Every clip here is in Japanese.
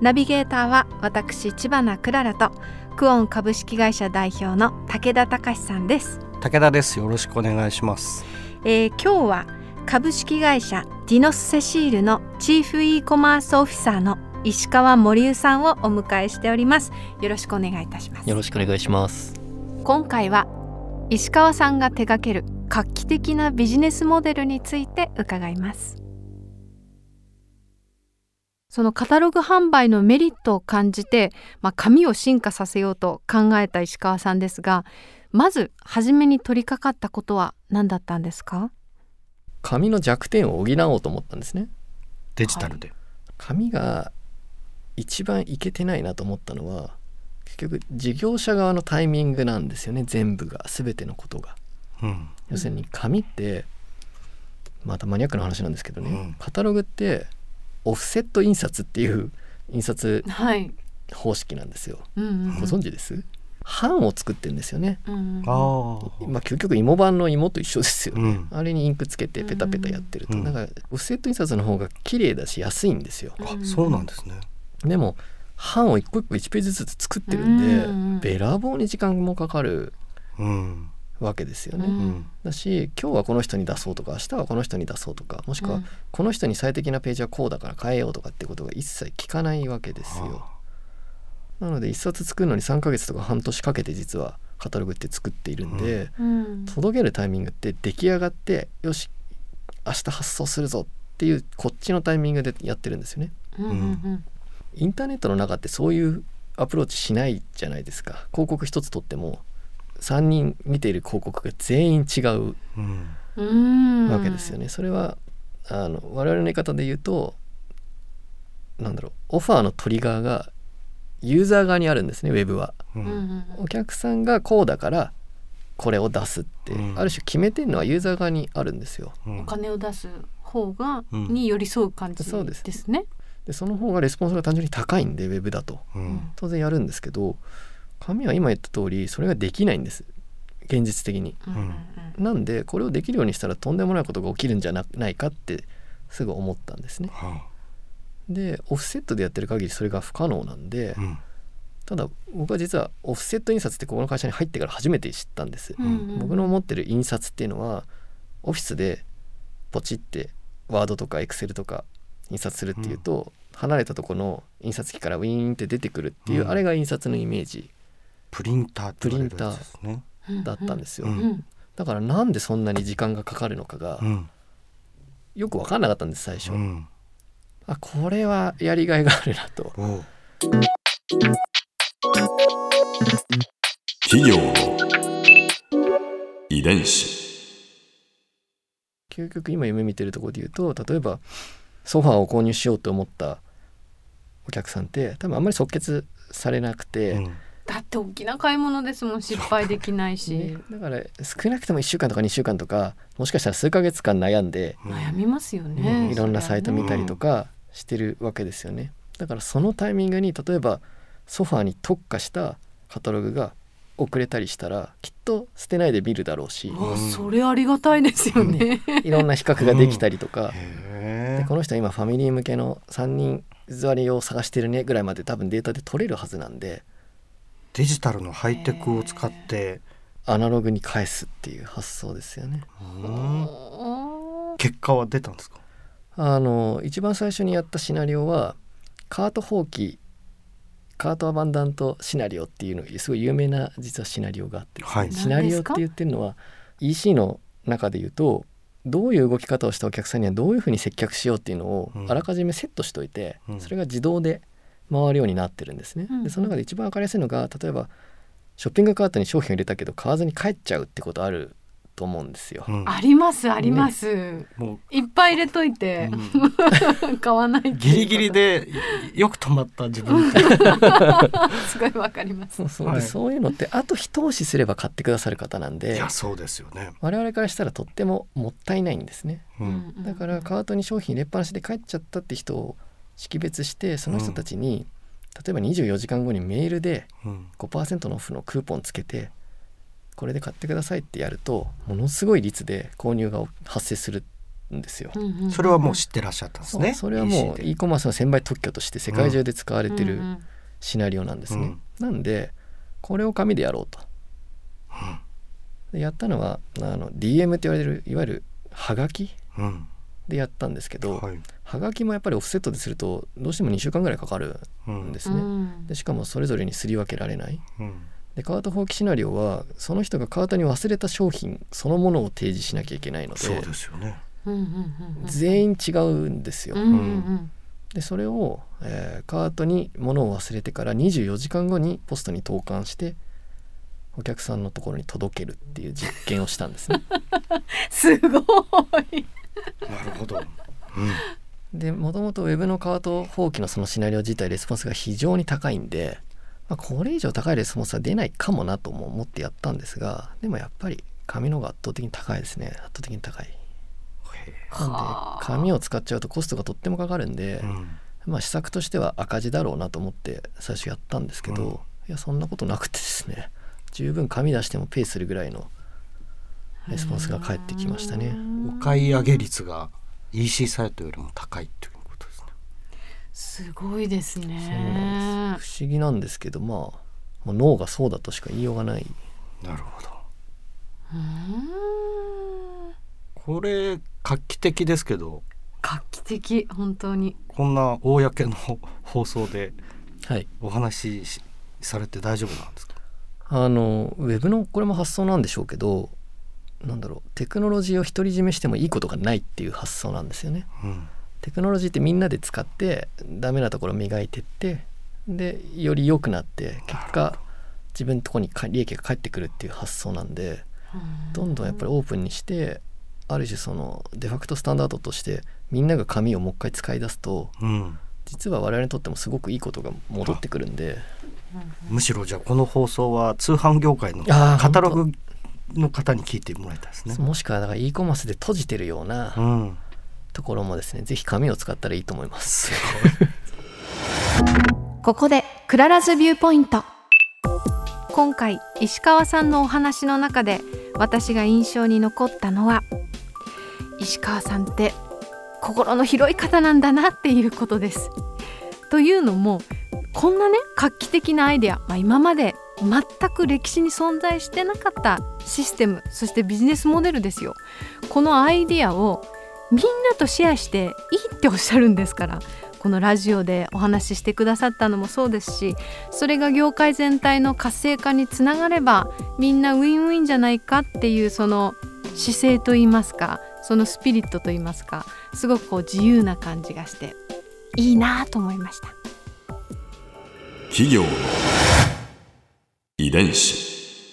ナビゲーターは私千葉なクララとクオン株式会社代表の武田隆さんです。武田です。よろしくお願いします。えー、今日は株式会社ディノスセシールのチーフ e コマースオフィサーの石川森生さんをお迎えしております。よろしくお願いいたします。よろしくお願いします。今回は石川さんが手掛ける画期的なビジネスモデルについて伺いますそのカタログ販売のメリットを感じて、まあ、紙を進化させようと考えた石川さんですがまず初めに取り掛かったことは何だったんですか？紙の弱点を補おうと思ったんですね。デジタルで、紙が一番いけてないなと思ったのは結局事業者側のタイミングなんですよね全部が全てのことが、うん。要するに紙ってまたマニアックな話なんですけどね、うん。カタログってオフセット印刷っていう印刷はい、方式なんですよ。うんうんご存知です？版を作ってるんですよね。うんああ。まあ究極芋版の芋と一緒ですよ。ね、うん。あれにインクつけてペタペタやってると、うん。だからオフセット印刷の方が綺麗だし安いんですよ、あそうなんですね。でも版を一個一個1ページずつ作ってるんで、うん。べらぼうに時間もかかる。うんわけですよね、ううん。んだし今日はこの人に出そうとか明日はこの人に出そうとかもしくはこの人に最適なページはこうだから変えようとかってことが一切聞かないわけですよ。なので一冊作るのに3ヶ月とか半年かけて実はカタログって作っているんで、うん。届けるタイミングって出来上がってよし明日発送するぞっていうこっちのタイミングでやってるんですよね。うん。うん。インターネットの中ってそういうアプローチしないじゃないですか。広告一つ取っても3人見ている広告が全員違うわけですよね。それはあの我々の言い方で言うとなんだろうオファーのトリガーがユーザー側にあるんですねウェブは。ううんお客さんがこうだからこれを出すって、うん。ある種決めてるのはユーザー側にあるんですよ。うん。お金を出す方が、うん。に寄り添う感じですです。ね。でその方がレスポンスが単純に高いんでウェブだと。うん。当然やるんですけど紙は今言った通りそれができないんです。現実的に。うん。うんなんでこれをできるようにしたらとんでもないことが起きるんじゃなないかってすぐ思ったんですね。はでオフセットでやってる限りそれが不可能なんで、あうん。ただ僕は実はオフセット印刷ってここの会社に入ってから初めて知ったんです、うん。うん僕の持ってる印刷っていうのはオフィスでポチってワードとかエクセルとか印刷するっていうと、離れたとこの印刷機からウィーンって出てくるっていう、うん。あれが印刷のイメージプリンターって言われるやつですね。うんだったん。ですよ、うんうん。だからなんでそんなに時間がかかるのかがうん。よく分かんなかったんです最初、うん。あこれはやりがいがあるなと。企業の遺伝子。究極今夢見てるところで言うと例えばソファーを購入しようと思ったお客さんって多分あんまり即決されなくて、うんだって大きな買い物ですもん失敗できないし、ね。だから少なくとも1週間とか2週間とかもしかしたら数ヶ月間悩んで、悩みますよね、うんいろんなサイト見たりうんとかしてるわけですよね。だからそのタイミングに例えばソファーに特化したカタログが遅れたりしたらきっと捨てないで見るだろうし。うわそれありがたいですよね。いろんな比較ができたりとか、へえでこの人は今ファミリー向けの3人座りを探してるねぐらいまで多分データで取れるはずなんでデジタルのハイテクを使ってアナログに返すっていう発想ですよね。うん。結果は出たんですか？あの一番最初にやったシナリオはカート放棄カートアバンダントシナリオっていうのすごい有名な実はシナリオがあってね、はい。シナリオって言ってるのは EC の中で言うとどういう動き方をしたお客さんにはどういうふうに接客しようっていうのをうん。あらかじめセットしといて、うん。それが自動で回るようになってるんですね。うんでその中で一番分かりやすいのが例えばショッピングカートに商品を入れたけど買わずに帰っちゃうってことあると思うんですよ。うん。ありますあります、もいっぱい入れといてう、うん。買わないギリギリでよく止まった自分。すごいわかります。そうそう。はい。でそういうのってあと一押しすれば買ってくださる方なんいでやそうですよね、我々からしたらとってももったいないんですね。うん。だからカートに商品入れっぱなしで帰っちゃったって人を識別してその人たちに、例えば24時間後にメールでうん。5%のオフのクーポンつけてこれで買ってくださいってやるとものすごい率で購入が発生するんですよ。それはもう知ってらっしゃったんですね。それはもう e コマースの専売特許として世界中で使われてるシナリオなんですね。なんでこれを紙でやろうと。でやったのはあの DM って言われるいわゆるはがきうんでやったんですけど、はいはがきもやっぱりオフセットでするとどうしても2週間ぐらいかかるうんんですね。うんでしかもそれぞれにすり分けられない。うんでカート放棄シナリオはその人がカートに忘れた商品そのものを提示しなきゃいけないのでそうですよね全員違うんですよ。うんうんでそれを、えーカートに物を忘れてから24時間後にポストに投函してお客さんのところに届けるっていう実験をしたんですね。すごいなるほど、うん。でもともとウェブのカート放棄のそのシナリオ自体レスポンスが非常に高いんで、まあ、これ以上高いレスポンスは出ないかもなとも思ってやったんですがでもやっぱり紙の方が圧倒的に高いですね。圧倒的に高い。なんではあ。紙を使っちゃうとコストがとってもかかるんで、うん。まあ施策としては赤字だろうなと思って最初やったんですけど、うん。いやそんなことなくてですね。十分紙出してもペイするぐらいのレスポンスが返ってきましたね。お買い上げ率が EC サイトよりも高いっていうことですね。すごいですね。そうなんです。不思議なんですけどまあ脳がそうだとしか言いようがない。なるほど。これ画期的ですけど。画期的本当に。こんな公の放送ではい。お話ししされて大丈夫なんですか？あのウェブのこれも発想なんでしょうけどなんだろうテクノロジーを独り占めしてもいいことがないっていう発想なんですよね。うん。テクノロジーってみんなで使ってダメなところ磨いてってでより良くなって結果自分のところにか利益が返ってくるっていう発想なんでどんどんやっぱりオープンにしてある種そのデファクトスタンダードとしてみんなが紙をもう一回使い出すとうん。実は我々にとってもすごくいいことが戻ってくるんで。むしろじゃあこの放送は通販業界のカタログの方に聞いてもらいたいですね。もしくはだから e コマースで閉じてるようなうん、ところもですねぜひ紙を使ったらいいと思います。ここでクララズ viewpoint 今回石川さんのお話の中で私が印象に残ったのは石川さんって心の広い方なんだなっていうことです。というのもこんなね画期的なアイデア、まあ、今まで全く歴史に存在してなかったシステムそしてビジネスモデルですよ。このアイディアをみんなとシェアしていいっておっしゃるんですからこのラジオでお話ししてくださったのもそうですしそれが業界全体の活性化につながればみんなウィンウィンじゃないかっていうその姿勢といいますかそのスピリットといいますかすごくこう自由な感じがしていいなと思いました。企業伝子。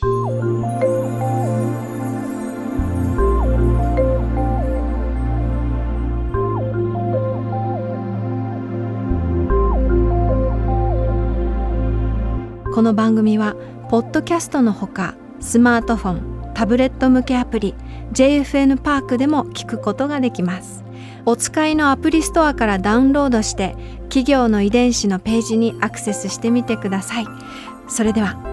この番組はポッドキャストのほかスマートフォンタブレット向けアプリ JFN パークでも聞くことができます。お使いのアプリストアからダウンロードして企業の遺伝子のページにアクセスしてみてください。それでは